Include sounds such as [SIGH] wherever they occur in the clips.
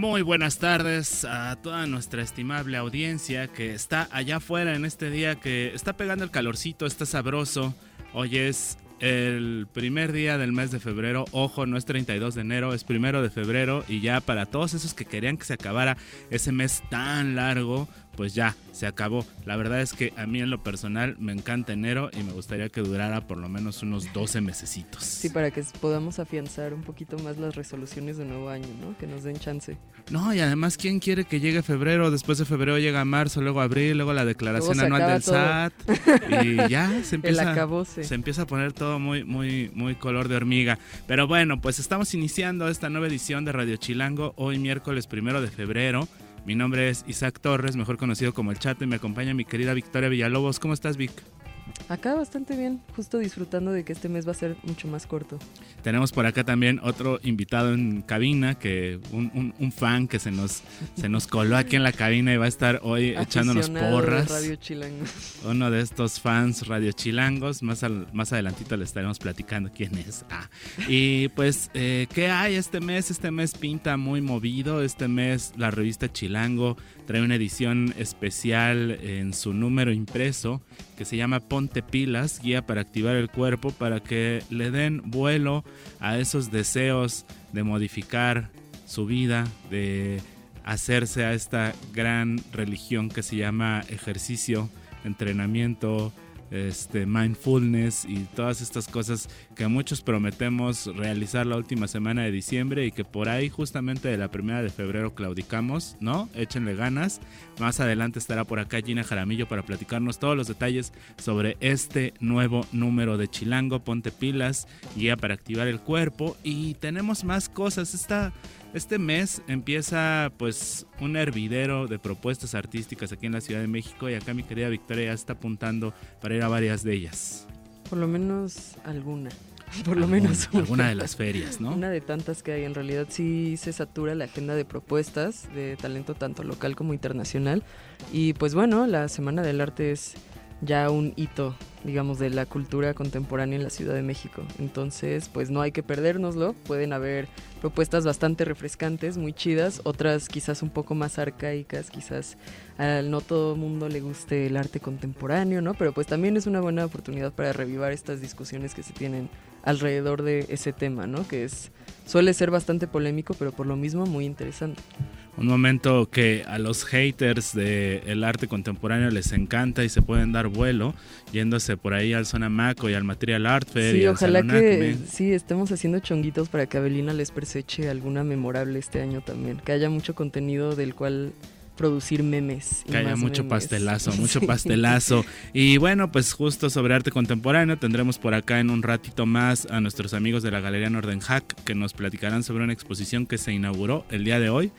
Muy buenas tardes a toda nuestra estimable audiencia que está allá afuera en este día que está pegando el calorcito, está sabroso. Hoy es el primer día del mes de febrero. Ojo, no es 32 de enero, es primero de febrero. Y ya para todos esos que querían que se acabara ese mes tan largo, pues ya, se acabó. La verdad es que a mí en lo personal me encanta enero y me gustaría que durara por lo menos unos 12 mesecitos. Sí, para que podamos afianzar un poquito más las resoluciones de nuevo año, ¿no? Que nos den chance. No, y además, ¿quién quiere que llegue febrero? Después de febrero llega marzo, luego abril, luego la declaración anual del SAT. Y ya se [LAUGHS] empieza, se empieza a poner todo muy, muy, muy color de hormiga. Pero bueno, pues estamos iniciando esta nueva edición de Radio Chilango hoy miércoles primero de febrero. Mi nombre es Isaac Torres, mejor conocido como El Chato, y me acompaña mi querida Victoria Villalobos. ¿Cómo estás, Vic? Acá bastante bien, justo disfrutando de que este mes va a ser mucho más corto. Tenemos por acá también otro invitado en cabina, que un, un, fan que se nos, se nos coló aquí en la cabina y va a estar hoy [LAUGHS] echándonos porras. Radio Chilango. Uno de estos fans Radio Chilangos, más, más adelantito le estaremos platicando quién es. Ah. Y pues, eh, ¿qué hay este mes? Este mes pinta muy movido, este mes la revista Chilango trae una edición especial en su número impreso que se llama Ponte Pilas, guía para activar el cuerpo para que le den vuelo a esos deseos de modificar su vida, de hacerse a esta gran religión que se llama ejercicio, entrenamiento, este, mindfulness y todas estas cosas que muchos prometemos realizar la última semana de diciembre y que por ahí justamente de la primera de febrero claudicamos, ¿no? Échenle ganas. Más adelante estará por acá Gina Jaramillo para platicarnos todos los detalles sobre este nuevo número de Chilango, Ponte Pilas, guía para activar el cuerpo y tenemos más cosas. Esta este mes empieza pues un hervidero de propuestas artísticas aquí en la Ciudad de México y acá mi querida Victoria ya está apuntando para ir a varias de ellas. Por lo menos alguna. [LAUGHS] Por lo menos una. Alguna de [LAUGHS] las ferias, ¿no? Una de tantas que hay. En realidad sí se satura la agenda de propuestas de talento tanto local como internacional. Y pues bueno, la Semana del Arte es ya un hito, digamos, de la cultura contemporánea en la Ciudad de México. Entonces, pues no hay que perdérnoslo. Pueden haber propuestas bastante refrescantes, muy chidas, otras quizás un poco más arcaicas, quizás a no todo mundo le guste el arte contemporáneo, ¿no? Pero pues también es una buena oportunidad para revivar estas discusiones que se tienen alrededor de ese tema, ¿no? Que es suele ser bastante polémico, pero por lo mismo muy interesante un momento que a los haters del arte contemporáneo les encanta y se pueden dar vuelo yéndose por ahí al Zona Maco y al Material Art Fair. Sí, ojalá que sí estemos haciendo chonguitos para que Abelina les perseche alguna memorable este año también, que haya mucho contenido del cual producir memes. que haya mucho pastelazo, [LAUGHS] mucho pastelazo. Y bueno, pues justo sobre arte contemporáneo tendremos por acá en un ratito más a nuestros amigos de la Galería Nordenhack que nos platicarán sobre una exposición que se inauguró el día de hoy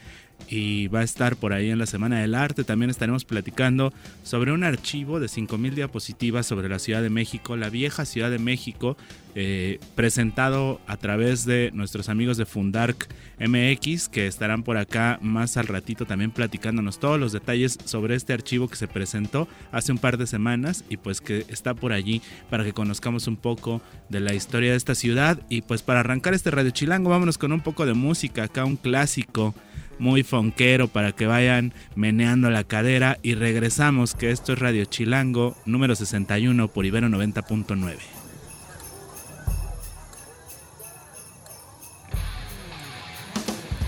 y va a estar por ahí en la Semana del Arte. También estaremos platicando sobre un archivo de 5.000 diapositivas sobre la Ciudad de México, la vieja Ciudad de México, eh, presentado a través de nuestros amigos de Fundark MX, que estarán por acá más al ratito también platicándonos todos los detalles sobre este archivo que se presentó hace un par de semanas y pues que está por allí para que conozcamos un poco de la historia de esta ciudad. Y pues para arrancar este Radio Chilango, vámonos con un poco de música, acá un clásico muy fonquero para que vayan meneando la cadera y regresamos que esto es Radio Chilango número 61 por Ibero 90.9.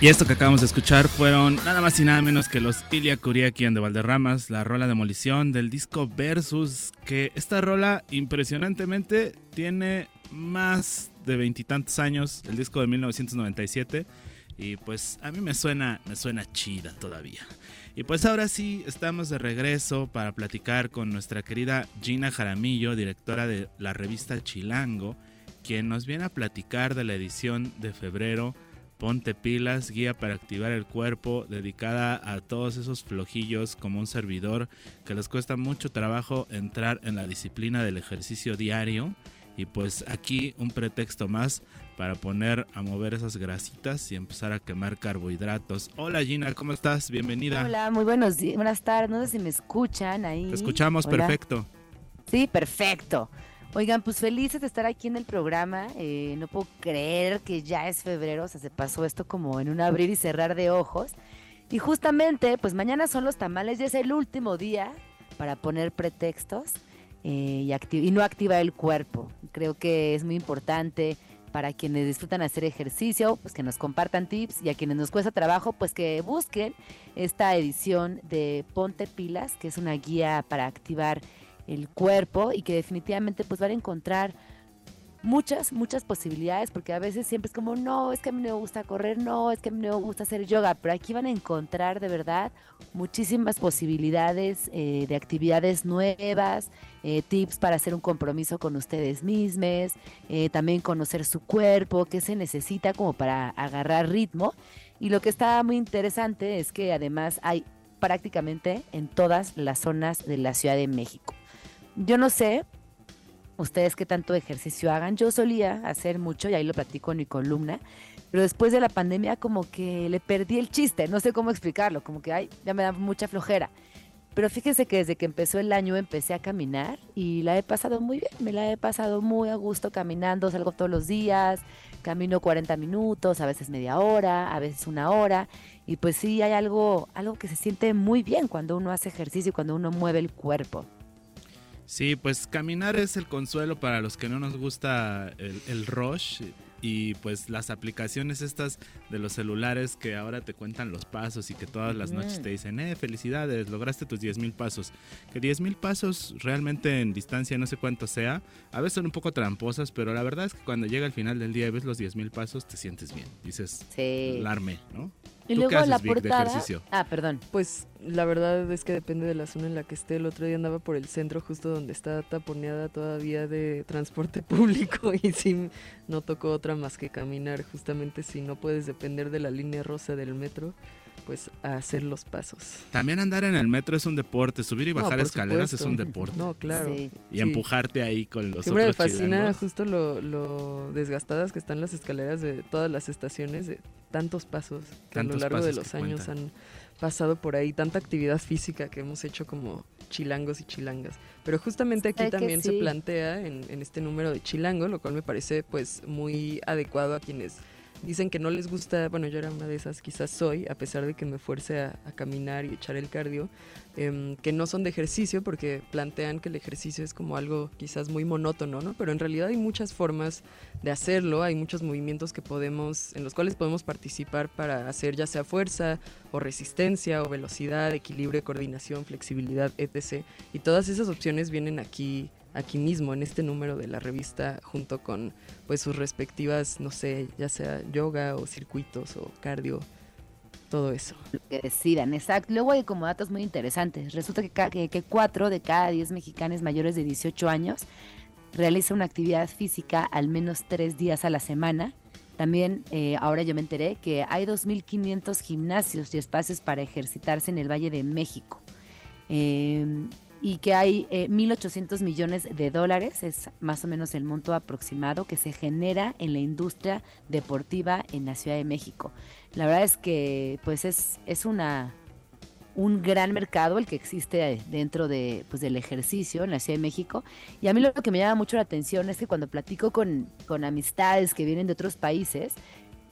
Y esto que acabamos de escuchar fueron nada más y nada menos que los Ilia Kuriakian de Valderramas, la rola demolición del disco Versus, que esta rola impresionantemente tiene más de veintitantos años, el disco de 1997 y pues a mí me suena, me suena chida todavía. Y pues ahora sí, estamos de regreso para platicar con nuestra querida Gina Jaramillo, directora de la revista Chilango, quien nos viene a platicar de la edición de febrero Ponte pilas, guía para activar el cuerpo, dedicada a todos esos flojillos como un servidor que les cuesta mucho trabajo entrar en la disciplina del ejercicio diario. Y pues aquí un pretexto más para poner a mover esas grasitas y empezar a quemar carbohidratos. Hola Gina, ¿cómo estás? Bienvenida. Hola, muy buenos días, buenas tardes, no sé si me escuchan ahí. Te escuchamos Hola. perfecto. Sí, perfecto. Oigan, pues felices de estar aquí en el programa. eh, no puedo creer que ya es febrero, o sea, se pasó esto como en un abrir y cerrar de ojos. Y justamente, pues mañana son los tamales y es el último día para poner pretextos eh, y, y no activar el cuerpo. Creo que es muy importante para quienes disfrutan hacer ejercicio, pues que nos compartan tips y a quienes nos cuesta trabajo, pues que busquen esta edición de Ponte Pilas, que es una guía para activar el cuerpo y que definitivamente pues van a encontrar muchas, muchas posibilidades, porque a veces siempre es como, no, es que a mí me gusta correr, no, es que a mí me gusta hacer yoga, pero aquí van a encontrar de verdad muchísimas posibilidades eh, de actividades nuevas, eh, tips para hacer un compromiso con ustedes mismos, eh, también conocer su cuerpo, qué se necesita como para agarrar ritmo. Y lo que está muy interesante es que además hay prácticamente en todas las zonas de la Ciudad de México. Yo no sé ustedes qué tanto ejercicio hagan. Yo solía hacer mucho y ahí lo platico en mi columna, pero después de la pandemia como que le perdí el chiste, no sé cómo explicarlo, como que ay, ya me da mucha flojera. Pero fíjense que desde que empezó el año empecé a caminar y la he pasado muy bien, me la he pasado muy a gusto caminando, salgo todos los días, camino 40 minutos, a veces media hora, a veces una hora y pues sí hay algo algo que se siente muy bien cuando uno hace ejercicio y cuando uno mueve el cuerpo. Sí, pues caminar es el consuelo para los que no nos gusta el, el rush y pues las aplicaciones estas de los celulares que ahora te cuentan los pasos y que todas las noches te dicen, eh, felicidades, lograste tus 10 mil pasos. Que 10 mil pasos realmente en distancia no sé cuánto sea, a veces son un poco tramposas, pero la verdad es que cuando llega el final del día y ves los 10 mil pasos te sientes bien, dices, Sí. larme, ¿no? Y ¿Tú luego qué haces, la Vic, de ejercicio? Ah, perdón. Pues la verdad es que depende de la zona en la que esté. El otro día andaba por el centro, justo donde está taponeada todavía de transporte [LAUGHS] público y sí, no tocó otra más que caminar. Justamente si no puedes depender de la línea rosa del metro, pues a hacer los pasos. También andar en el metro es un deporte, subir y bajar escaleras es un deporte. No, claro. Sí. Y sí. empujarte ahí con los Siempre me otros fascina chilangos. justo lo, lo desgastadas que están las escaleras de todas las estaciones, de tantos pasos que a lo largo de los años cuentan. han pasado por ahí, tanta actividad física que hemos hecho como chilangos y chilangas. Pero justamente aquí Ay, también se plantea en, en este número de chilango, lo cual me parece pues muy adecuado a quienes dicen que no les gusta, bueno, yo era una de esas, quizás soy, a pesar de que me fuerce a, a caminar y echar el cardio, em, que no son de ejercicio porque plantean que el ejercicio es como algo quizás muy monótono, ¿no? Pero en realidad hay muchas formas de hacerlo, hay muchos movimientos que podemos, en los cuales podemos participar para hacer ya sea fuerza o resistencia o velocidad, equilibrio, coordinación, flexibilidad, etc. Y todas esas opciones vienen aquí aquí mismo en este número de la revista junto con pues sus respectivas no sé ya sea yoga o circuitos o cardio todo eso lo que decidan, exacto. Luego hay como datos muy interesantes. Resulta que, que, que cuatro de cada diez mexicanos mayores de 18 años realizan una actividad física al menos tres días a la semana. También eh, ahora yo me enteré que hay 2.500 gimnasios y espacios para ejercitarse en el Valle de México. Eh, y que hay eh, 1.800 millones de dólares, es más o menos el monto aproximado que se genera en la industria deportiva en la Ciudad de México. La verdad es que pues es, es una un gran mercado el que existe dentro de, pues, del ejercicio en la Ciudad de México. Y a mí lo que me llama mucho la atención es que cuando platico con, con amistades que vienen de otros países,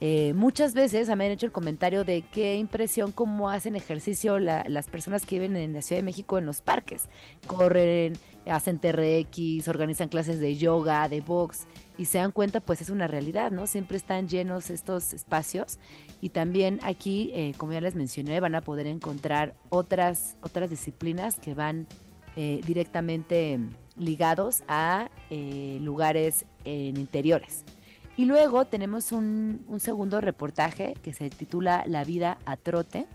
eh, muchas veces me han hecho el comentario de qué impresión cómo hacen ejercicio la- las personas que viven en la Ciudad de México en los parques. Corren, hacen TRX, organizan clases de yoga, de box y se dan cuenta pues es una realidad, ¿no? Siempre están llenos estos espacios y también aquí, eh, como ya les mencioné, van a poder encontrar otras, otras disciplinas que van eh, directamente ligados a eh, lugares en interiores. Y luego tenemos un, un segundo reportaje que se titula La vida a trote.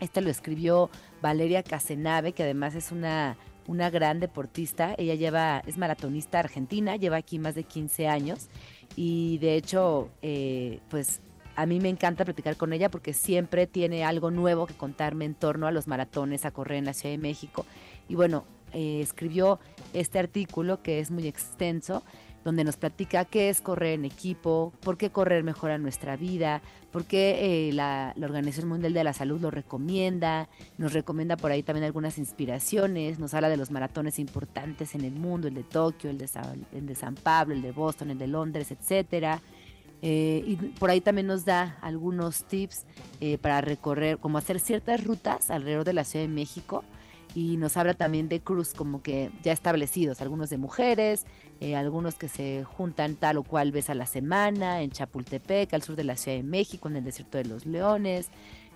Este lo escribió Valeria Casenave, que además es una, una gran deportista. Ella lleva, es maratonista argentina, lleva aquí más de 15 años y de hecho, eh, pues a mí me encanta platicar con ella porque siempre tiene algo nuevo que contarme en torno a los maratones, a correr en la Ciudad de México. Y bueno, eh, escribió este artículo que es muy extenso, donde nos platica qué es correr en equipo, por qué correr mejora nuestra vida, por qué eh, la, Organización Mundial de la Salud lo recomienda, nos recomienda por ahí también algunas inspiraciones, nos habla de los maratones importantes en el mundo, el de Tokio, el de, el de San Pablo, el de Boston, el de Londres, etcétera. Eh, y por ahí también nos da algunos tips eh, para recorrer, como hacer ciertas rutas alrededor de la Ciudad de México. Y nos habla también de cruz como que ya establecidos, algunos de mujeres, eh, algunos que se juntan tal o cual vez a la semana, en Chapultepec, al sur de la Ciudad de México, en el desierto de los Leones.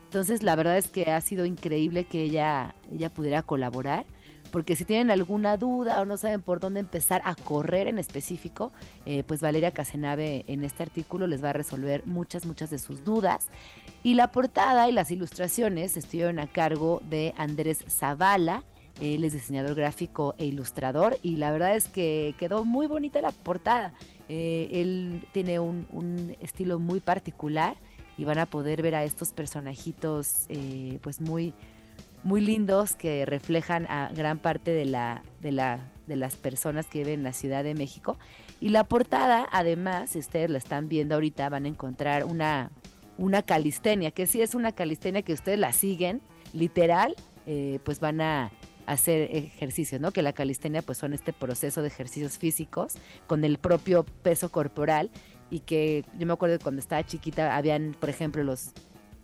Entonces la verdad es que ha sido increíble que ella, ella pudiera colaborar porque si tienen alguna duda o no saben por dónde empezar a correr en específico, eh, pues Valeria Casenave en este artículo les va a resolver muchas, muchas de sus dudas. Y la portada y las ilustraciones estuvieron a cargo de Andrés Zavala. Él es diseñador gráfico e ilustrador y la verdad es que quedó muy bonita la portada. Eh, él tiene un, estilo muy particular y van a poder ver a estos personajitos eh, pues muy muy lindos que reflejan a gran parte de, la, de, la, de las personas que viven en la Ciudad de México. Y la portada, además, si ustedes la están viendo ahorita, van a encontrar una, una calistenia, que si es una calistenia que ustedes la siguen, literal, eh, pues van a hacer ejercicios, ¿no? Que la calistenia pues son este proceso de ejercicios físicos con el propio peso corporal y que yo me acuerdo que cuando estaba chiquita habían, por ejemplo, los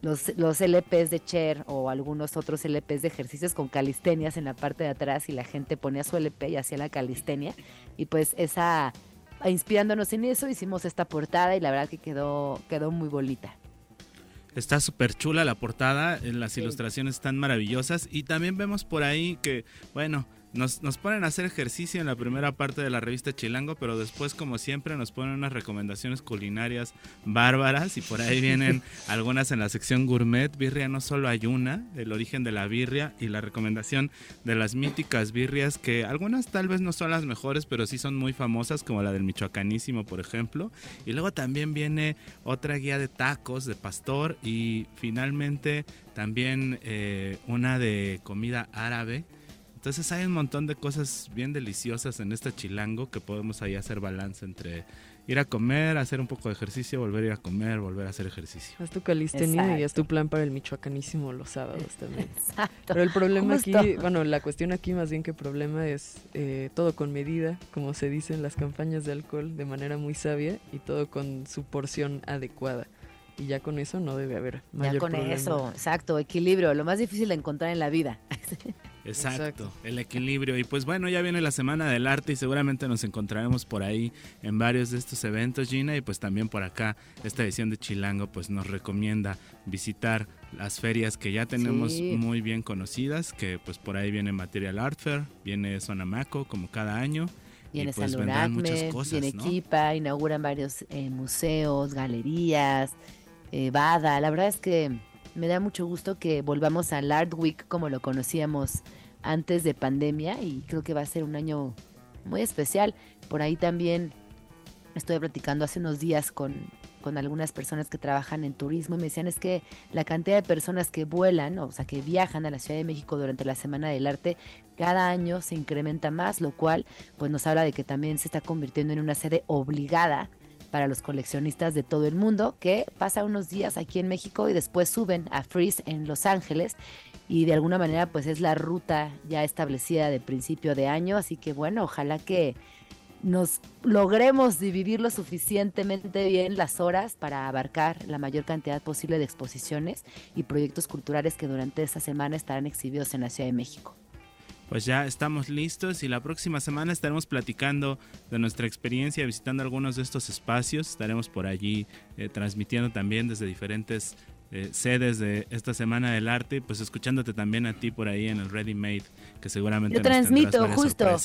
los, los LPs de Cher o algunos otros LPs de ejercicios con calistenias en la parte de atrás y la gente ponía su LP y hacía la calistenia. Y pues esa, inspirándonos en eso, hicimos esta portada y la verdad que quedó, quedó muy bonita. Está súper chula la portada, las ilustraciones están maravillosas y también vemos por ahí que, bueno, nos, ponen a hacer ejercicio en la primera parte de la revista Chilango, pero después, como siempre, nos ponen unas recomendaciones culinarias bárbaras y por ahí vienen [LAUGHS] algunas en la sección gourmet. Birria no solo hay una, el origen de la birria y la recomendación de las míticas birrias, que algunas tal vez no son las mejores, pero sí son muy famosas, como la del Michoacanísimo, por ejemplo. Y luego también viene otra guía de tacos de pastor y finalmente también eh, una de comida árabe entonces hay un montón de cosas bien deliciosas en este chilango que podemos ahí hacer balance entre ir a comer, hacer un poco de ejercicio, volver a ir a comer, volver a hacer ejercicio. Haz tu calistenia y haz tu plan para el michoacanísimo los sábados [LAUGHS] también. Exacto. Pero el problema aquí, bueno, la cuestión aquí más bien que problema es eh, todo con medida, como se dice en las campañas de alcohol, de manera muy sabia y todo con su porción adecuada. Y ya con eso no debe haber mayor Ya con eso, exacto, equilibrio, lo más difícil de encontrar en la vida. [LAUGHS] Exacto, el equilibrio. Y pues bueno, ya viene la Semana del Arte y seguramente nos encontraremos por ahí en varios de estos eventos, Gina. Y pues también por acá, esta edición de Chilango pues nos recomienda visitar las ferias que ya tenemos muy bien conocidas, que pues por ahí viene Material Art Fair, viene Sonamaco como cada año. Viene y pues muchas cosas, viene Equipa, inauguran varios eh, museos, galerías, eh, Bada. La verdad es que me da mucho gusto que volvamos al Art Week como lo conocíamos antes de pandemia y creo que va a ser un año muy especial. Por ahí también estoy platicando hace unos días con, con algunas personas que trabajan en turismo y me decían es que la cantidad de personas que vuelan, o sea, que viajan a la Ciudad de México durante la Semana del Arte, cada año se incrementa más, lo cual pues nos habla de que también se está convirtiendo en una sede obligada para los coleccionistas de todo el mundo que pasa unos días aquí en México y después suben a Freeze en Los Ángeles. Y de alguna manera pues es la ruta ya establecida de principio de año, así que bueno, ojalá que nos logremos dividir lo suficientemente bien las horas para abarcar la mayor cantidad posible de exposiciones y proyectos culturales que durante esta semana estarán exhibidos en la Ciudad de México pues ya estamos listos y la próxima semana estaremos platicando de nuestra experiencia visitando algunos de estos espacios. Estaremos por allí eh, transmitiendo también desde diferentes eh, sedes de esta Semana del Arte, pues escuchándote también a ti por ahí en el Ready Made, que seguramente Yo transmito justo.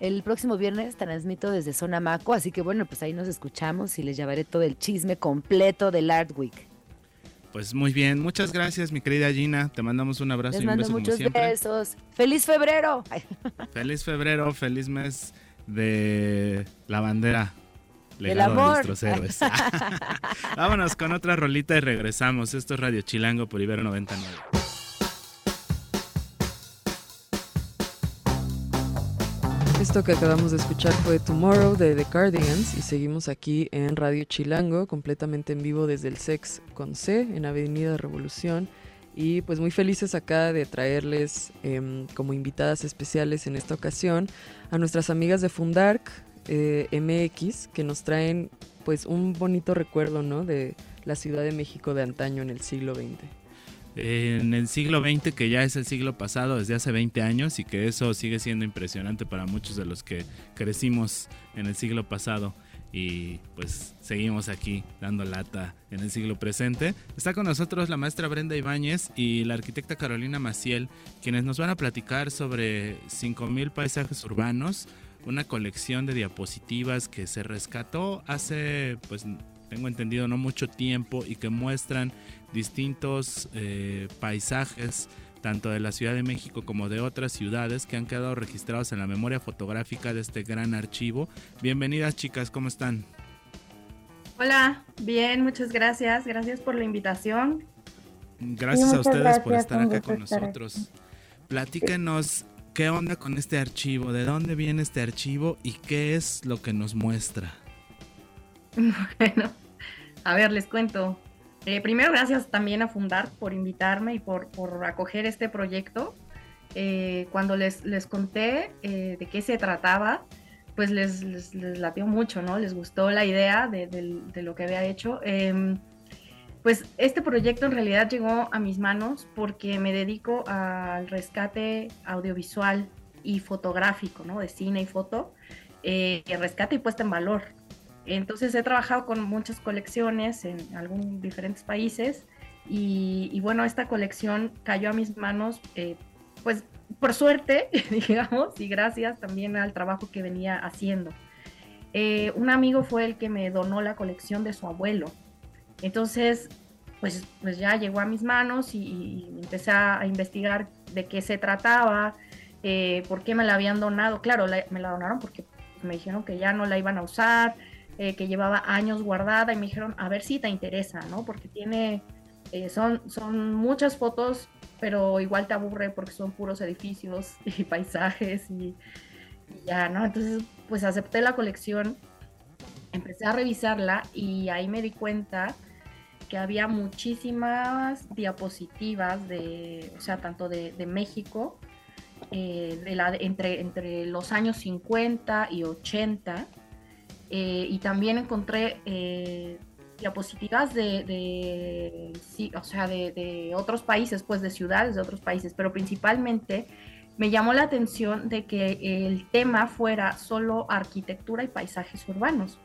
El próximo viernes transmito desde Zona Maco, así que bueno, pues ahí nos escuchamos y les llevaré todo el chisme completo del Art Week. Pues muy bien, muchas gracias mi querida Gina, te mandamos un abrazo y un beso muchos como siempre. besos. ¡Feliz febrero! [LAUGHS] Feliz febrero, feliz mes de la bandera. legado de nuestros héroes. [LAUGHS] [LAUGHS] Vámonos con otra rolita y regresamos. Esto es Radio Chilango por Ibero 99. Esto que acabamos de escuchar fue Tomorrow de The Cardigans y seguimos aquí en Radio Chilango, completamente en vivo desde el Sex con C en Avenida Revolución. Y pues muy felices acá de traerles em, como invitadas especiales en esta ocasión a nuestras amigas de Fundark eh, MX que nos traen pues un bonito recuerdo ¿no? de la Ciudad de México de antaño en el siglo XX en el siglo XX, que ya es el siglo pasado desde hace 20 años y que eso sigue siendo impresionante para muchos de los que crecimos en el siglo pasado y pues seguimos aquí dando lata en el siglo presente. Está con nosotros la maestra Brenda Ibáñez y la arquitecta Carolina Maciel, quienes nos van a platicar sobre 5.000 paisajes urbanos, una colección de diapositivas que se rescató hace pues tengo entendido, no mucho tiempo y que muestran distintos eh, paisajes tanto de la Ciudad de México como de otras ciudades que han quedado registrados en la memoria fotográfica de este gran archivo. Bienvenidas chicas, ¿cómo están? Hola, bien, muchas gracias. Gracias por la invitación. Gracias a ustedes por estar acá con nosotros. Platíquenos qué onda con este archivo, de dónde viene este archivo y qué es lo que nos muestra. [LAUGHS] Bueno, a ver, les cuento. Eh, primero, gracias también a Fundar por invitarme y por, acoger este proyecto. Eh, cuando les, les conté eh, de qué se trataba, pues les, les, latió mucho, ¿no? Les gustó la idea de, lo que había hecho. Em, pues este proyecto en realidad llegó a mis manos porque me dedico al rescate audiovisual y fotográfico, ¿no? De cine y foto, rescate y puesta en valor. Entonces he trabajado con muchas colecciones en algunos diferentes países y, bueno, esta colección cayó a mis manos, eh, pues por suerte, [LAUGHS] digamos, y gracias también al trabajo que venía haciendo. Eh, un amigo fue el que me donó la colección de su abuelo. Entonces, pues, pues ya llegó a mis manos y, empecé a, investigar de qué se trataba, eh, por qué me la habían donado. Claro, me la donaron porque me dijeron que ya no la iban a usar, eh, que llevaba años guardada y me dijeron, a ver si te interesa, ¿no? Porque tiene, eh, son, son muchas fotos, pero igual te aburre porque son puros edificios [LAUGHS] y paisajes y, ya, ¿no? Entonces, pues acepté la colección, empecé a revisarla y ahí me di cuenta que había muchísimas diapositivas de, o sea, tanto de, México, eh, de la, entre, entre los años 50 y 80, eh, y también encontré eh, diapositivas de, sí, o sea, de, otros países, pues de ciudades de otros países, pero principalmente me llamó la atención de que el tema fuera solo arquitectura y paisajes urbanos.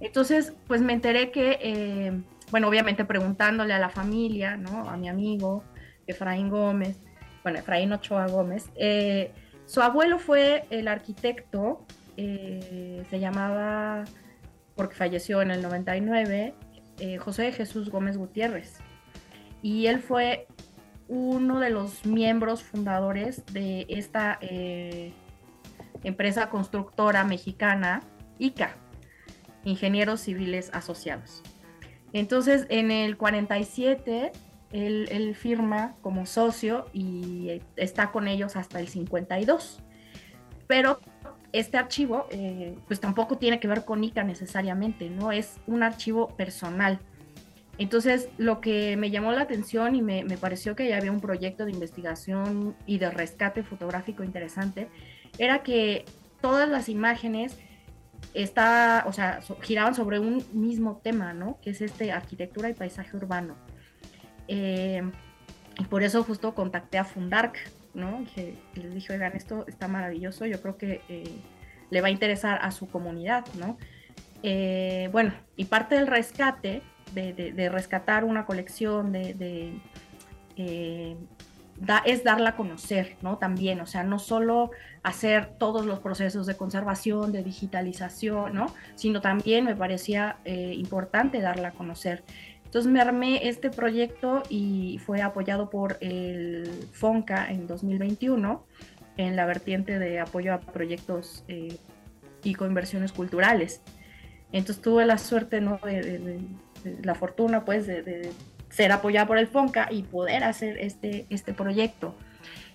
Entonces, pues me enteré que, eh, bueno, obviamente preguntándole a la familia, ¿no? A mi amigo Efraín Gómez, bueno, Efraín Ochoa Gómez, su abuelo fue el arquitecto eh, se llamaba, porque falleció en el 99, eh, José Jesús Gómez Gutiérrez. Y él fue uno de los miembros fundadores de esta eh, empresa constructora mexicana, ICA, Ingenieros Civiles Asociados. Entonces, en el 47, él, él, firma como socio y está con ellos hasta el 52. Pero este archivo eh, pues tampoco tiene que ver con ICA necesariamente, ¿no? Es un archivo personal. Entonces, lo que me llamó la atención y me, pareció que ya había un proyecto de investigación y de rescate fotográfico interesante, era que todas las imágenes está, o sea, giraban sobre un mismo tema, ¿no? Que es este arquitectura y paisaje urbano. Eh, y por eso justo contacté a Fundark, ¿no? Que les dije, oigan, esto está maravilloso, yo creo que eh, le va a interesar a su comunidad, ¿no? Eh, bueno, y parte del rescate, de, rescatar una colección, de, eh, es darla a conocer, ¿no? También, o sea, no solo hacer todos los procesos de conservación, de digitalización, ¿no? Sino también me parecía importante darla a conocer. Entonces me armé este proyecto y fue apoyado por el FONCA en 2021 en la vertiente de apoyo a proyectos eh, y coinversiones culturales. Entonces tuve la suerte, ¿no? De, la fortuna, pues, de, ser apoyada por el FONCA y poder hacer este, este proyecto.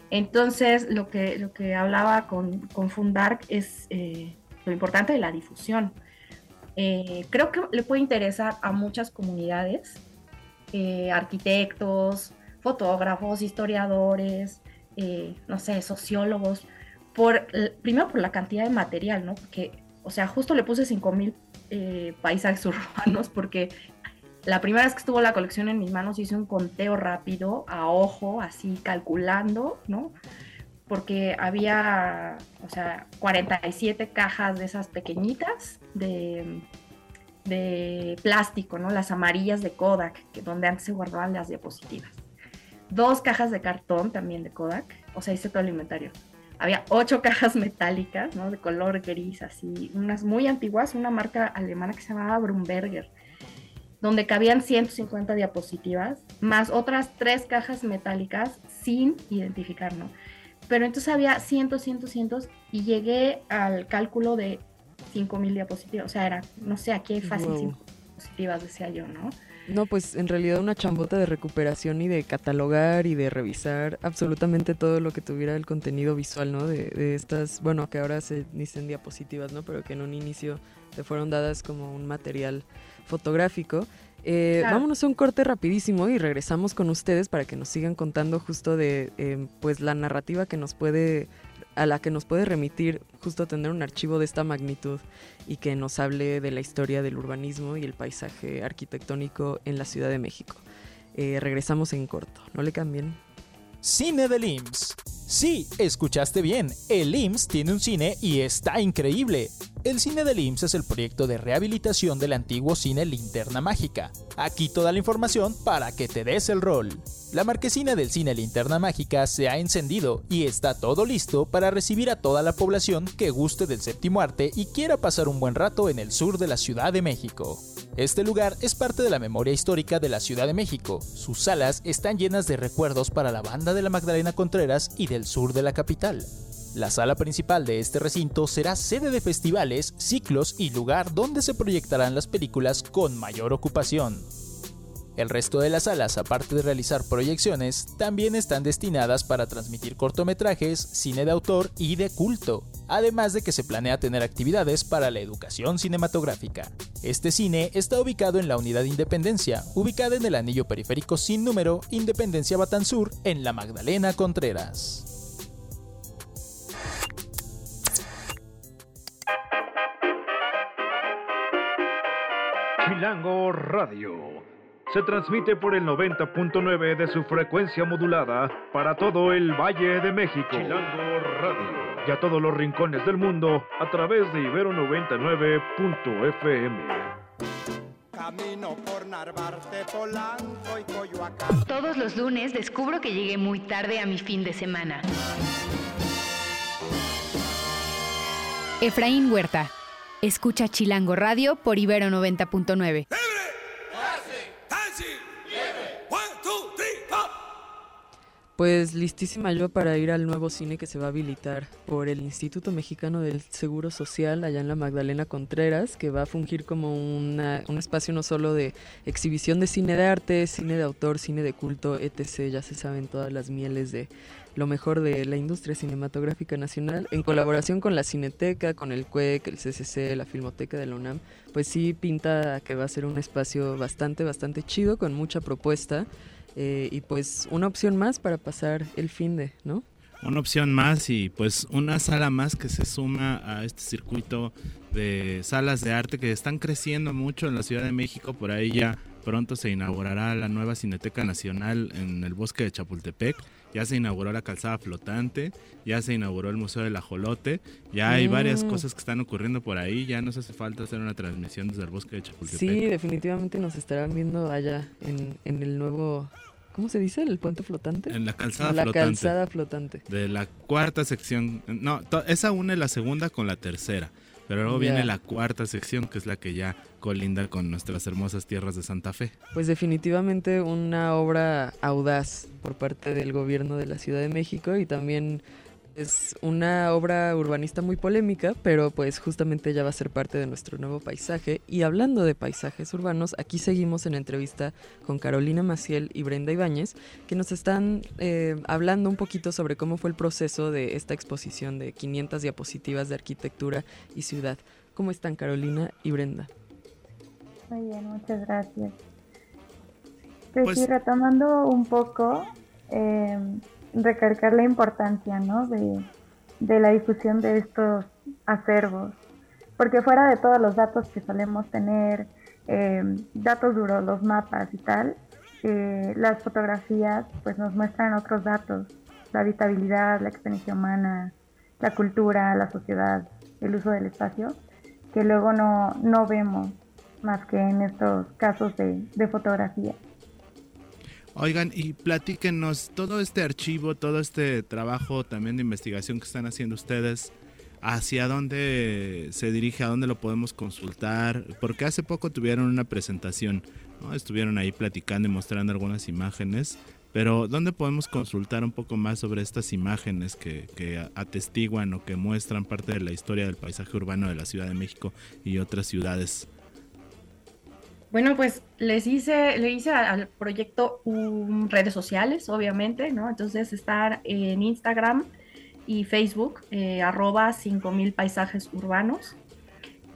Entonces, lo que, lo que hablaba con, con Fundark es eh, lo importante de la difusión. Eh, creo que le puede interesar a muchas comunidades, eh, arquitectos, fotógrafos, historiadores, no sé, sociólogos, por, primero por la cantidad de material, ¿no? Porque, o sea, justo le puse 5000 eh, paisajes [LAUGHS] urbanos porque la primera vez que estuvo la colección en mis manos hice un conteo rápido, a ojo, así calculando, ¿no? Porque había, o sea, 47 cajas de esas pequeñitas de, de plástico, ¿no? Las amarillas de Kodak, que donde antes se guardaban las diapositivas. Dos cajas de cartón también de Kodak, o sea, hice todo el inventario había ocho [LAUGHS] cajas metálicas, ¿no? De color gris, así, unas muy antiguas, una marca alemana que se llamaba Brumberger, donde cabían 150 diapositivas, más otras tres cajas metálicas sin identificar, ¿no? Pero entonces había cientos, cientos, cientos, y llegué al cálculo de 5.000 diapositivas, o sea, era, no sé, aquí hay fácil diapositivas, decía yo, ¿no? No, pues en realidad una chambota de recuperación y de catalogar y de revisar absolutamente todo lo que tuviera el contenido visual, ¿no? De, estas, bueno, que ahora se dicen diapositivas, ¿no? Pero que en un inicio te fueron dadas como un material fotográfico. Eh, vámonos a un corte rapidísimo y regresamos con ustedes para que nos sigan contando justo de eh, pues la narrativa que nos puede a la que nos puede remitir justo tener un archivo de esta magnitud y que nos hable de la historia del urbanismo y el paisaje arquitectónico en la Ciudad de México. Eh, regresamos en corto, no le cambien. Cine del IMSS. Sí, escuchaste bien, el IMSS tiene un cine y está increíble. El cine del IMSS es el proyecto de rehabilitación del antiguo cine Linterna Mágica. Aquí toda la información para que te des el rol. La marquesina del cine Linterna Mágica se ha encendido y está todo listo para recibir a toda la población que guste del séptimo arte y quiera pasar un buen rato en el sur de la Ciudad de México. Este lugar es parte de la memoria histórica de la Ciudad de México. Sus salas están llenas de recuerdos para la banda de la Magdalena Contreras y del sur de la capital. La sala principal de este recinto será sede de festivales, ciclos y lugar donde se proyectarán las películas con mayor ocupación. El resto de las salas, aparte de realizar proyecciones, también están destinadas para transmitir cortometrajes, cine de autor y de culto, además de que se planea tener actividades para la educación cinematográfica. Este cine está ubicado en la Unidad Independencia, ubicada en el anillo periférico sin número Independencia Batanzur, en la Magdalena Contreras. Chilango Radio. Se transmite por el 90.9 de su frecuencia modulada para todo el Valle de México. Chilango Radio. Y a todos los rincones del mundo a través de Ibero 99.fm. Camino por Narvarte, Polanco y Coyoacán. Todos los lunes descubro que llegué muy tarde a mi fin de semana. Efraín Huerta Escucha Chilango Radio por Ibero 90.9. Pues listísima yo para ir al nuevo cine que se va a habilitar por el Instituto Mexicano del Seguro Social allá en la Magdalena Contreras, que va a fungir como un espacio no solo de exhibición de cine de arte, cine de autor, cine de culto, etc. Ya se saben todas las mieles de lo mejor de la industria cinematográfica nacional, en colaboración con la Cineteca, con el CUEC, el CCC, la Filmoteca de la UNAM, pues sí pinta que va a ser un espacio bastante, bastante chido, con mucha propuesta, eh, y pues una opción más para pasar el fin de, ¿no? Una opción más y pues una sala más que se suma a este circuito de salas de arte que están creciendo mucho en la Ciudad de México, por ahí ya pronto se inaugurará la nueva Cineteca Nacional en el bosque de Chapultepec ya se inauguró la calzada flotante, ya se inauguró el Museo del Ajolote, ya hay varias mm. cosas que están ocurriendo por ahí, ya nos hace falta hacer una transmisión desde el bosque de Chapultepec. Sí, definitivamente nos estarán viendo allá en, en el nuevo... ¿Cómo se dice? ¿El puente flotante? En la calzada la flotante. calzada flotante. De la cuarta sección. No, esa une la segunda con la tercera. Pero luego viene la cuarta sección, que es la que ya colinda con nuestras hermosas tierras de Santa Fe. Pues definitivamente una obra audaz por parte del gobierno de la Ciudad de México y también Es una obra urbanista muy polémica, pero pues justamente ya va a ser parte de nuestro nuevo paisaje. Y hablando de paisajes urbanos, aquí seguimos en entrevista con Carolina Maciel y Brenda Ibáñez, que nos están eh, hablando un poquito sobre cómo fue el proceso de esta exposición de 500 diapositivas de arquitectura y ciudad. ¿Cómo están Carolina y Brenda? Muy bien, muchas gracias. Pues, pues sí, retomando un poco, eh, recalcar la importancia ¿no? de, la difusión de estos acervos, porque fuera de todos los datos que solemos tener, eh, datos duros, los mapas y tal, eh, las fotografías pues nos muestran otros datos, la habitabilidad, la experiencia humana, la cultura, la sociedad, el uso del espacio, que luego no, no vemos más que en estos casos de, fotografía. Oigan, y platíquenos todo este archivo, todo este trabajo también de investigación que están haciendo ustedes, hacia dónde se dirige, a dónde lo podemos consultar, porque hace poco tuvieron una presentación, estuvieron ahí platicando y mostrando algunas imágenes, pero ¿dónde podemos consultar un poco más sobre estas imágenes que atestiguan o que muestran parte de la historia del paisaje urbano de la Ciudad de México y otras ciudades? Bueno, pues les hice, le hice al proyecto redes sociales, obviamente, ¿no? Entonces estar en Instagram y Facebook, eh, arroba 5000 paisajes urbanos.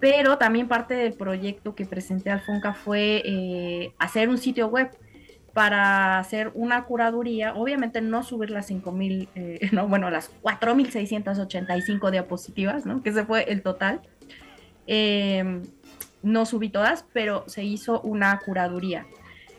Pero también parte del proyecto que presenté al FONCA fue eh, hacer un sitio web para hacer una curaduría, obviamente no subir las 5000, eh, [LAUGHS] no, bueno, las 4685 diapositivas, ¿no? Que ese fue el total. Eh, no subí todas, pero se hizo una curaduría.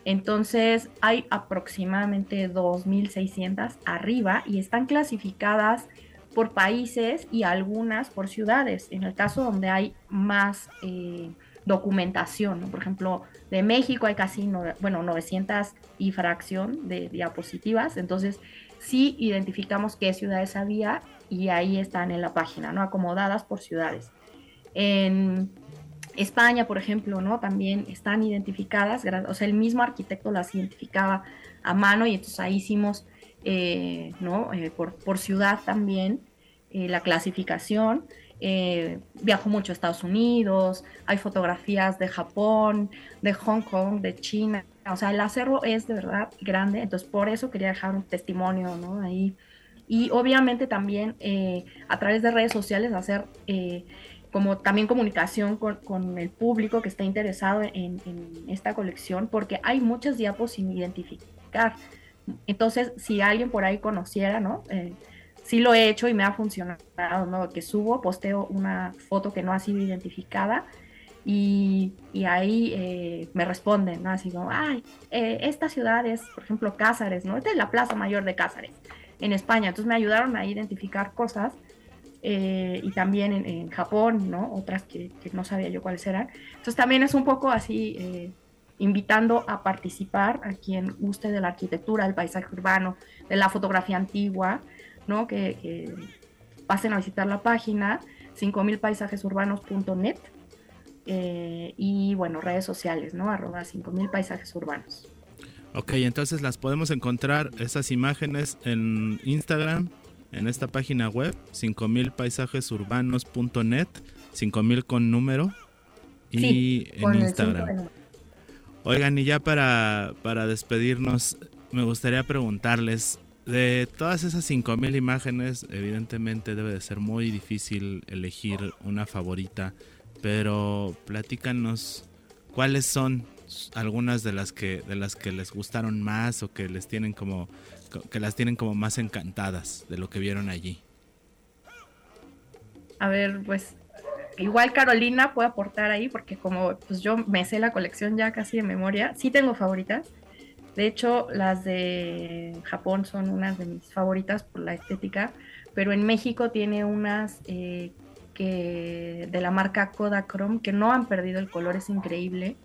Entonces hay aproximadamente 2.600 arriba y están clasificadas por países y algunas por ciudades. En el caso donde hay más eh, documentación, por ejemplo, de México hay casi bueno, 900 y fracción de diapositivas. Entonces sí identificamos qué ciudades había y ahí están en la página, ¿no? acomodadas por ciudades. En España, por ejemplo, ¿no? También están identificadas, o sea, el mismo arquitecto las identificaba a mano y entonces ahí hicimos, eh, ¿no? Eh, por, ciudad también eh, la clasificación. viajo mucho a Estados Unidos, hay fotografías de Japón, de Hong Kong, de China, o sea, el acervo es de verdad grande, entonces por eso quería dejar un testimonio, ¿no? Ahí. Y obviamente también a través de redes sociales hacer como también comunicación con, el público que está interesado en, esta colección, porque hay muchas diapos sin identificar. Entonces, si alguien por ahí conociera, ¿no? Eh, sí lo he hecho y me ha funcionado, ¿no? Que subo, posteo una foto que no ha sido identificada y, ahí eh, me responden, ¿no? Así como, ay, eh, esta ciudad es, por ejemplo, Cázares, ¿no? Esta es la Plaza Mayor de Cázares, en España. Entonces me ayudaron a identificar cosas eh, y también en, Japón, ¿no? Otras que, no sabía yo cuáles eran. Entonces también es un poco así, eh, invitando a participar a quien guste de la arquitectura, del paisaje urbano, de la fotografía antigua, ¿no? Que, pasen a visitar la página 5000paisajesurbanos.net eh, y bueno, redes sociales, ¿no? Arroba 5000 paisajes urbanos. Ok, entonces las podemos encontrar esas imágenes en Instagram, en esta página web, 5000paisajesurbanos.net, 5000 con número y en Instagram. Oigan, y ya para, para despedirnos, me gustaría preguntarles, de todas esas 5000 imágenes, evidentemente debe de ser muy difícil elegir una favorita, pero platícanos cuáles son algunas de las que de las que les gustaron más o que les tienen como que las tienen como más encantadas de lo que vieron allí. A ver, pues igual Carolina puede aportar ahí porque como pues yo me sé la colección ya casi de memoria, sí tengo favoritas. De hecho, las de Japón son unas de mis favoritas por la estética, pero en México tiene unas eh, que de la marca Kodachrome que no han perdido el color, es increíble.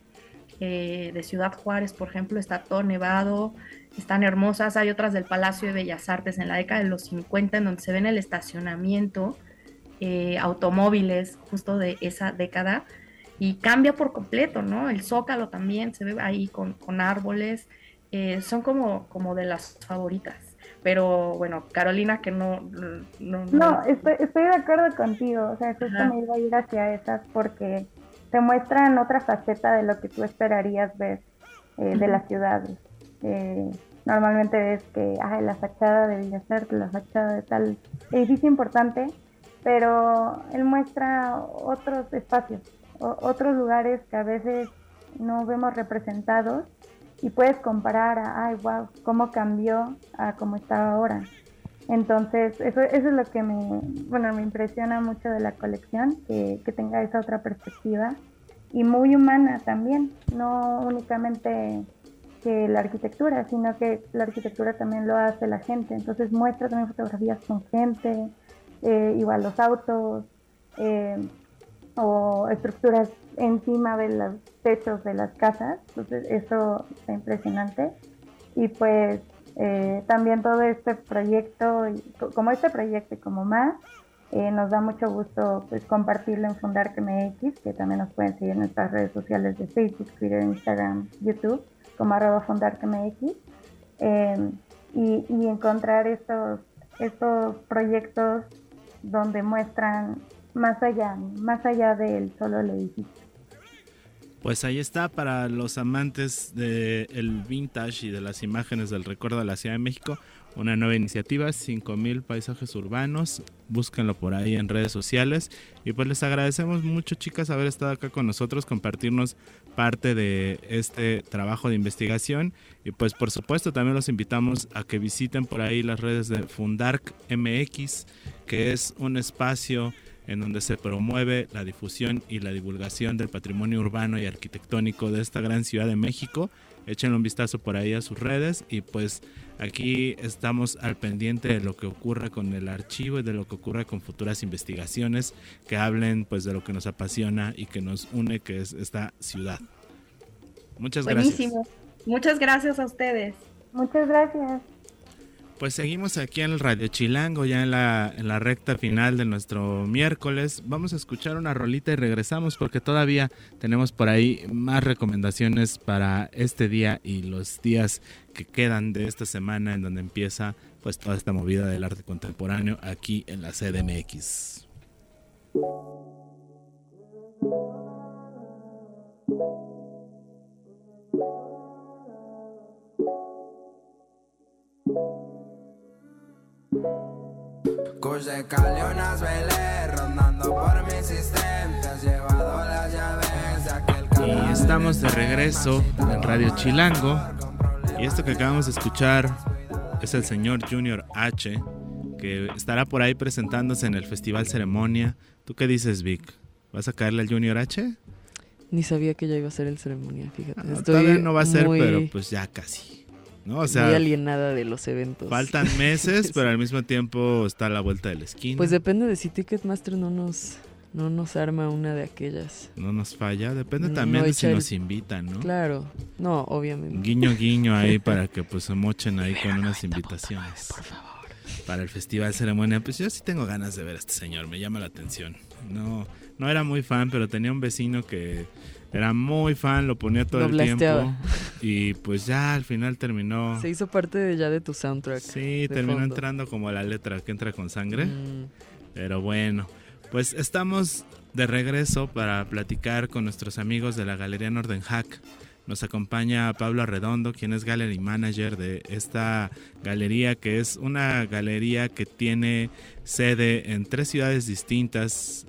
Eh, de Ciudad Juárez, por ejemplo, está todo nevado, están hermosas. Hay otras del Palacio de Bellas Artes en la década de los 50, en donde se ven el estacionamiento, eh, automóviles justo de esa década, y cambia por completo, ¿no? El zócalo también se ve ahí con, árboles. eh, son como, como de las favoritas. Pero bueno, Carolina, que no... No, no, estoy, estoy, de acuerdo contigo. O sea, justo me iba a ir hacia esas porque te muestran otra faceta de lo que tú esperarías ver eh, de las ciudades. Eh, normalmente ves que ay, la fachada de ser la fachada de tal edificio importante, pero él muestra otros espacios, otros lugares que a veces no vemos representados y puedes comparar a, ay, wow, cómo cambió a cómo está ahora. Entonces, eso, eso es lo que me, bueno, me impresiona mucho de la colección, que, que tenga esa otra perspectiva y muy humana también, no únicamente que la arquitectura, sino que la arquitectura también lo hace la gente. Entonces muestra también fotografías con gente, eh, igual los autos eh, o estructuras encima de los techos de las casas. Entonces eso está impresionante. Y pues eh, también todo este proyecto, como este proyecto y como más, nos da mucho gusto pues, compartirlo en Fundar MX, que también nos pueden seguir en nuestras redes sociales de Facebook, Twitter, Instagram, YouTube como arroba fundartmx eh, y, y, encontrar estos, estos proyectos donde muestran más allá, más allá del solo el edificio. Pues ahí está para los amantes del vintage y de las imágenes del recuerdo de la Ciudad de México una nueva iniciativa, 5000 paisajes urbanos. Búsquenlo por ahí en redes sociales. Y pues les agradecemos mucho, chicas, haber estado acá con nosotros, compartirnos parte de este trabajo de investigación. Y pues por supuesto también los invitamos a que visiten por ahí las redes de Fundark MX, que es un espacio en donde se promueve la difusión y la divulgación del patrimonio urbano y arquitectónico de esta gran ciudad de México. Échenle un vistazo por ahí a sus redes y pues Aquí estamos al pendiente de lo que ocurra con el archivo y de lo que ocurra con futuras investigaciones que hablen pues de lo que nos apasiona y que nos une, que es esta ciudad. Muchas Buenísimo. gracias. Muchas gracias a ustedes. Muchas gracias. Pues seguimos aquí en el Radio Chilango, ya en la, recta final de nuestro miércoles. Vamos a escuchar una rolita y regresamos porque todavía tenemos por ahí más recomendaciones para este día y los días que quedan de esta semana en donde empieza pues toda esta movida del arte contemporáneo aquí en la CDMX. Y estamos de regreso en Radio Chilango. Y esto que acabamos de escuchar es el señor Junior H, que estará por ahí presentándose en el Festival Ceremonia. ¿Tú qué dices, Vic? ¿Vas a caerle al Junior H? Ni sabía que ya iba a ser el Ceremonia, fíjate. Ah, todavía no va a ser, pero pues ya casi. ¿No? O sea, muy alienada de los eventos. Faltan meses, [LAUGHS] pero al mismo tiempo está a la vuelta de la esquina. Pues depende de si Ticketmaster no nos no nos arma una de aquellas. No nos falla, depende también de si nos invitan, ¿no? Claro, no, obviamente. Guiño, guiño ahí [LAUGHS] para que pues se mochen ahí con unas invitaciones. por favor. Para el festival ceremonia, pues yo sí tengo ganas de ver a este señor, me llama la atención. No, no era muy fan, pero tenía un vecino que era muy fan, lo ponía todo el tiempo. Y pues ya al final terminó. Se hizo parte de, ya de tu soundtrack. Sí, terminó entrando como la letra que entra con sangre. Mm. Pero bueno, pues estamos de regreso para platicar con nuestros amigos de la Galería Nordenhack. Nos acompaña Pablo Arredondo, quien es Gallery Manager de esta galería, que es una galería que tiene sede en tres ciudades distintas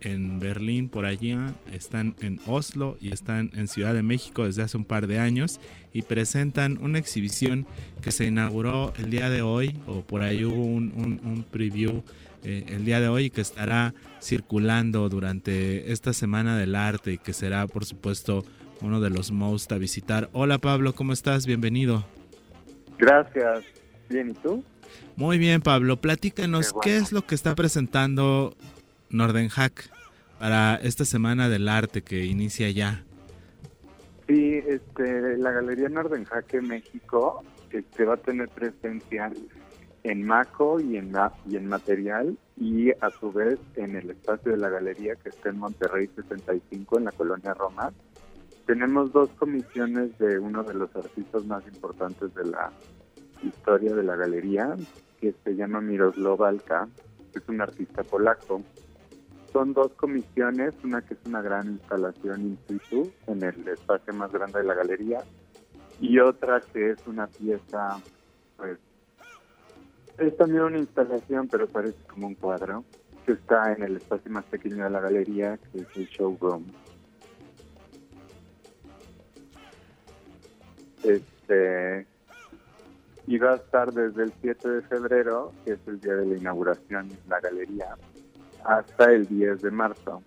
en Berlín por allí, están en Oslo y están en Ciudad de México desde hace un par de años y presentan una exhibición que se inauguró el día de hoy o por ahí hubo un, preview eh, el día de hoy que estará circulando durante esta semana del arte y que será por supuesto uno de los most a visitar. Hola Pablo, ¿cómo estás? Bienvenido. Gracias. Bien, ¿y tú? Muy bien, Pablo. Platícanos, ¿qué es lo que está presentando Nordenhack para esta semana del arte que inicia ya? Sí, este, la Galería Nordenhack en México este, va a tener presencia en Maco y en, y en material y a su vez en el espacio de la galería que está en Monterrey 65 en la colonia Roma. tenemos dos comisiones de uno de los artistas más importantes de la historia de la galería, que se llama Miroslav Alka, es un artista polaco. Son dos comisiones, una que es una gran instalación in situ en el espacio más grande de la galería y otra que es una pieza, pues, es también una instalación, pero parece como un cuadro, que está en el espacio más pequeño de la galería, que es el showroom. Este, y va a estar desde el 7 de febrero, que es el día de la inauguración de la galería, hasta el 10 de marzo.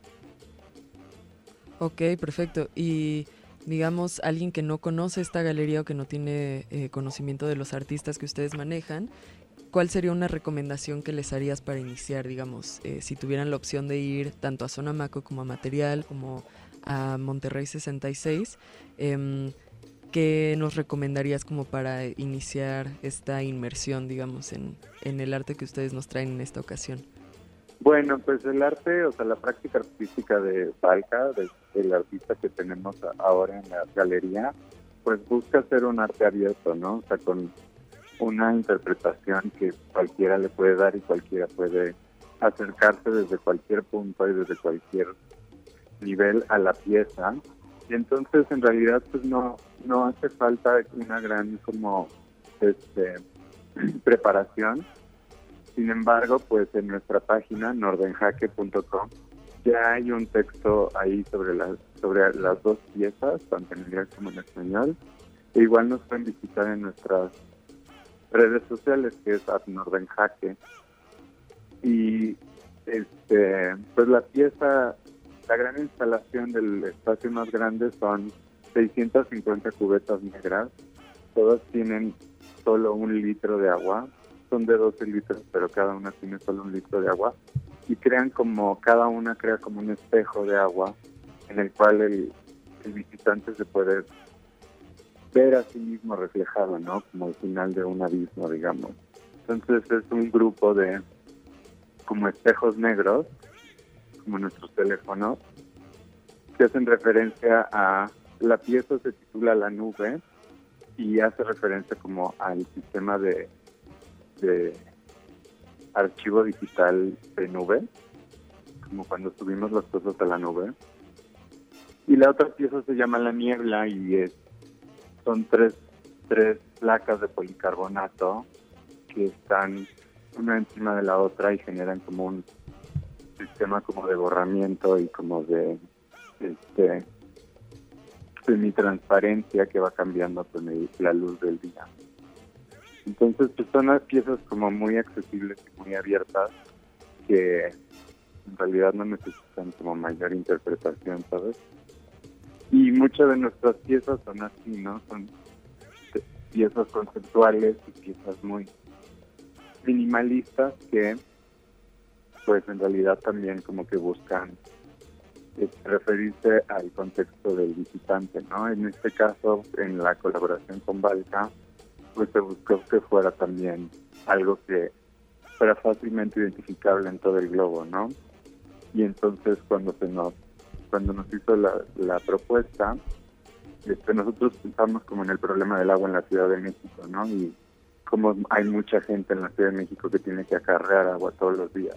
Ok, perfecto. Y digamos, alguien que no conoce esta galería o que no tiene eh, conocimiento de los artistas que ustedes manejan, ¿cuál sería una recomendación que les harías para iniciar, digamos, eh, si tuvieran la opción de ir tanto a Zona Maco como a Material, como a Monterrey 66? Eh, ¿Qué nos recomendarías como para iniciar esta inmersión, digamos, en, en el arte que ustedes nos traen en esta ocasión? Bueno, pues el arte, o sea, la práctica artística de Balca, del artista que tenemos ahora en la galería, pues busca ser un arte abierto, ¿no? O sea, con una interpretación que cualquiera le puede dar y cualquiera puede acercarse desde cualquier punto y desde cualquier nivel a la pieza y entonces en realidad pues no no hace falta una gran como este [CLEARS THROAT] preparación sin embargo pues en nuestra página nordenjaque.com ya hay un texto ahí sobre las sobre las dos piezas tanto en inglés como en español e igual nos pueden visitar en nuestras redes sociales que es nordenjaque y este pues la pieza la gran instalación del espacio más grande son 650 cubetas negras. Todas tienen solo un litro de agua. Son de 12 litros, pero cada una tiene solo un litro de agua. Y crean como, cada una crea como un espejo de agua en el cual el, visitante se puede ver a sí mismo reflejado, ¿no? Como el final de un abismo, digamos. Entonces es un grupo de como espejos negros como nuestros teléfonos, que hacen referencia a la pieza se titula La Nube y hace referencia como al sistema de, de archivo digital de nube, como cuando subimos las cosas a la nube. Y la otra pieza se llama La Niebla y es, son tres, tres placas de policarbonato que están una encima de la otra y generan como un sistema como de borramiento y como de este semi-transparencia que va cambiando con la luz del día. Entonces, pues son las piezas como muy accesibles y muy abiertas que en realidad no necesitan como mayor interpretación, ¿sabes? Y muchas de nuestras piezas son así, ¿no? Son piezas conceptuales y piezas muy minimalistas que pues en realidad también como que buscan este, referirse al contexto del visitante, ¿no? En este caso, en la colaboración con Balca, pues se buscó que fuera también algo que fuera fácilmente identificable en todo el globo, ¿no? Y entonces cuando se nos cuando nos hizo la, la propuesta, este, nosotros pensamos como en el problema del agua en la Ciudad de México, ¿no? Y como hay mucha gente en la Ciudad de México que tiene que acarrear agua todos los días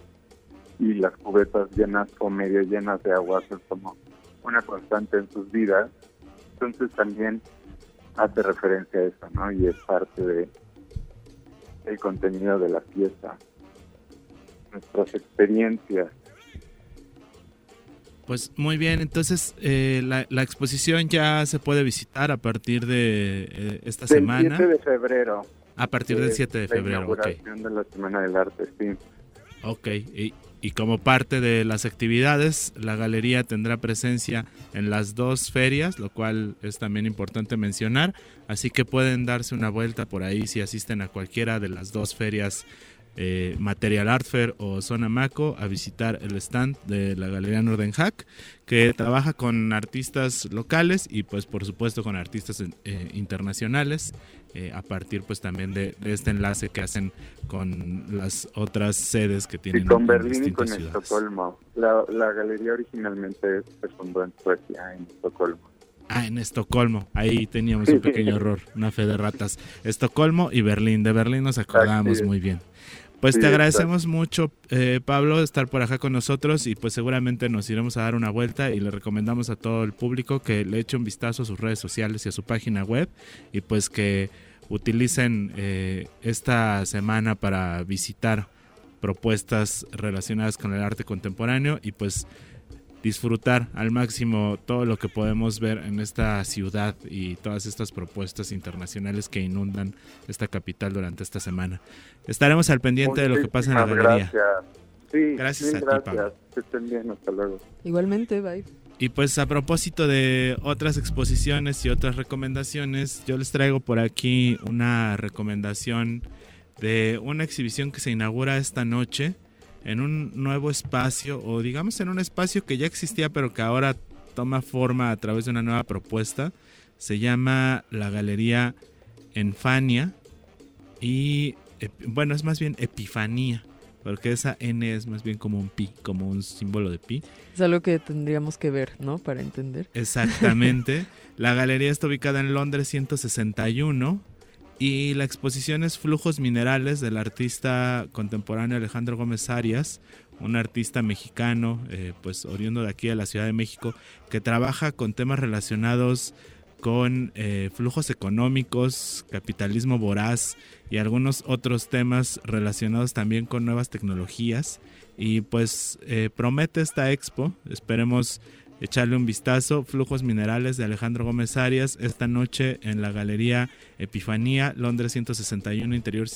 y las cubetas llenas o medio llenas de agua son como una constante en sus vidas. Entonces también hace referencia a eso, ¿no? Y es parte de el contenido de la pieza, nuestras experiencias. Pues muy bien, entonces eh, la, la, exposición ya se puede visitar a partir de eh, esta del semana. 7 de febrero. A partir del 7 de febrero, la inauguración de la Semana del Arte, sí. Ok, y, y como parte de las actividades, la galería tendrá presencia en las dos ferias, lo cual es también importante mencionar. Así que pueden darse una vuelta por ahí si asisten a cualquiera de las dos ferias eh, Material Art Fair o Zona Maco a visitar el stand de la Galería Nordenhack que trabaja con artistas locales y pues por supuesto con artistas eh, internacionales eh, a partir pues también de, de, este enlace que hacen con las otras sedes que tienen y con Berlín y con Estocolmo la, la, galería originalmente se fundó en Suecia en Estocolmo Ah, en Estocolmo. Ahí teníamos un pequeño error, una fe de ratas. Estocolmo y Berlín. De Berlín nos acordamos muy bien. Pues te agradecemos mucho, eh, Pablo, estar por acá con nosotros y pues seguramente nos iremos a dar una vuelta y le recomendamos a todo el público que le eche un vistazo a sus redes sociales y a su página web y pues que utilicen eh, esta semana para visitar propuestas relacionadas con el arte contemporáneo y pues disfrutar al máximo todo lo que podemos ver en esta ciudad y todas estas propuestas internacionales que inundan esta capital durante esta semana. Estaremos al pendiente de lo que pasa en la galería. Gracias. gracias a ti, Pablo. Que estén bien, hasta luego. Igualmente, bye. Y pues a propósito de otras exposiciones y otras recomendaciones, yo les traigo por aquí una recomendación de una exhibición que se inaugura esta noche en un nuevo espacio o digamos en un espacio que ya existía pero que ahora toma forma a través de una nueva propuesta. Se llama la Galería Enfania y bueno, es más bien Epifanía. Porque esa N es más bien como un pi, como un símbolo de pi. Es algo que tendríamos que ver, ¿no? Para entender. Exactamente. [LAUGHS] la galería está ubicada en Londres 161 y la exposición es Flujos Minerales del artista contemporáneo Alejandro Gómez Arias, un artista mexicano, eh, pues oriundo de aquí de la Ciudad de México, que trabaja con temas relacionados con eh, flujos económicos, capitalismo voraz y algunos otros temas relacionados también con nuevas tecnologías. Y pues eh, promete esta expo, esperemos echarle un vistazo. Flujos Minerales de Alejandro Gómez Arias esta noche en la Galería Epifanía, Londres 161, interior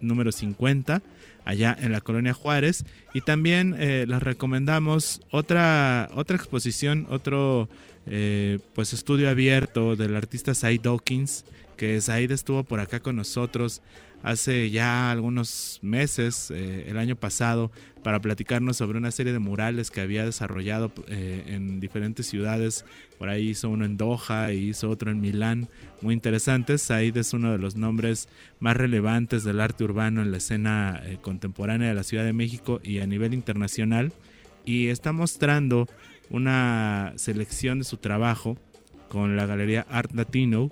número 50, allá en la Colonia Juárez. Y también eh, les recomendamos otra, otra exposición, otro eh, pues estudio abierto del artista Said Dawkins, que Said estuvo por acá con nosotros hace ya algunos meses, eh, el año pasado, para platicarnos sobre una serie de murales que había desarrollado eh, en diferentes ciudades. Por ahí hizo uno en Doha y hizo otro en Milán, muy interesantes. Said es uno de los nombres más relevantes del arte urbano en la escena contemporánea de la Ciudad de México y a nivel internacional. Y está mostrando una selección de su trabajo con la galería Art Latino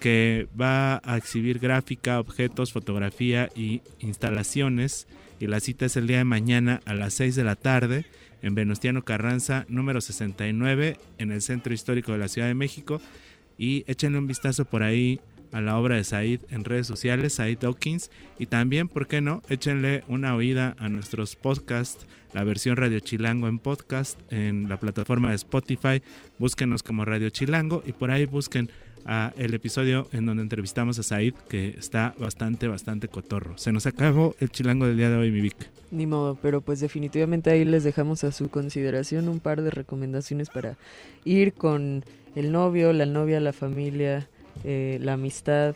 que va a exhibir gráfica, objetos, fotografía y instalaciones. Y la cita es el día de mañana a las 6 de la tarde en Venustiano Carranza, número 69, en el Centro Histórico de la Ciudad de México. Y échenle un vistazo por ahí a la obra de Said en redes sociales, Said Dawkins. Y también, ¿por qué no? Échenle una oída a nuestros podcasts, la versión Radio Chilango en podcast, en la plataforma de Spotify. Búsquenos como Radio Chilango y por ahí busquen a el episodio en donde entrevistamos a Said, que está bastante, bastante cotorro. Se nos acabó el chilango del día de hoy, mi Vic. Ni modo, pero pues definitivamente ahí les dejamos a su consideración un par de recomendaciones para ir con el novio, la novia, la familia, eh, la amistad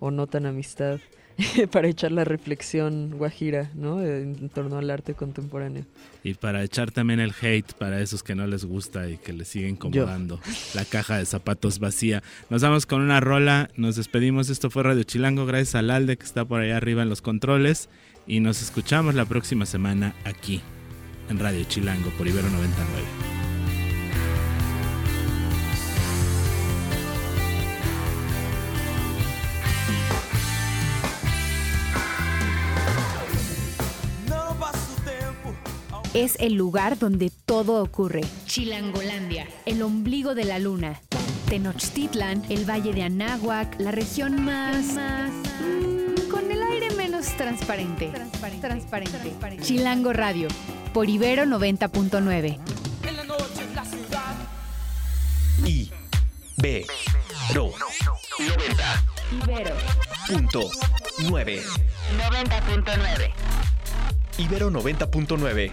o no tan amistad. [LAUGHS] para echar la reflexión guajira, ¿no? En torno al arte contemporáneo. Y para echar también el hate para esos que no les gusta y que les sigue incomodando la caja de zapatos vacía. Nos vamos con una rola, nos despedimos. Esto fue Radio Chilango, gracias al Alde que está por allá arriba en los controles. Y nos escuchamos la próxima semana aquí en Radio Chilango por Ibero 99. Es el lugar donde todo ocurre. Chilangolandia, el ombligo de la luna. Tenochtitlan, el valle de Anáhuac, la región más... Mm, con el aire menos transparente. Transparente. transparente. Chilango Radio, por Ibero 90.9. En la noche la ciudad. I. B. Ro. 90. Ibero. Punto 9. 90.9. Ibero 90.9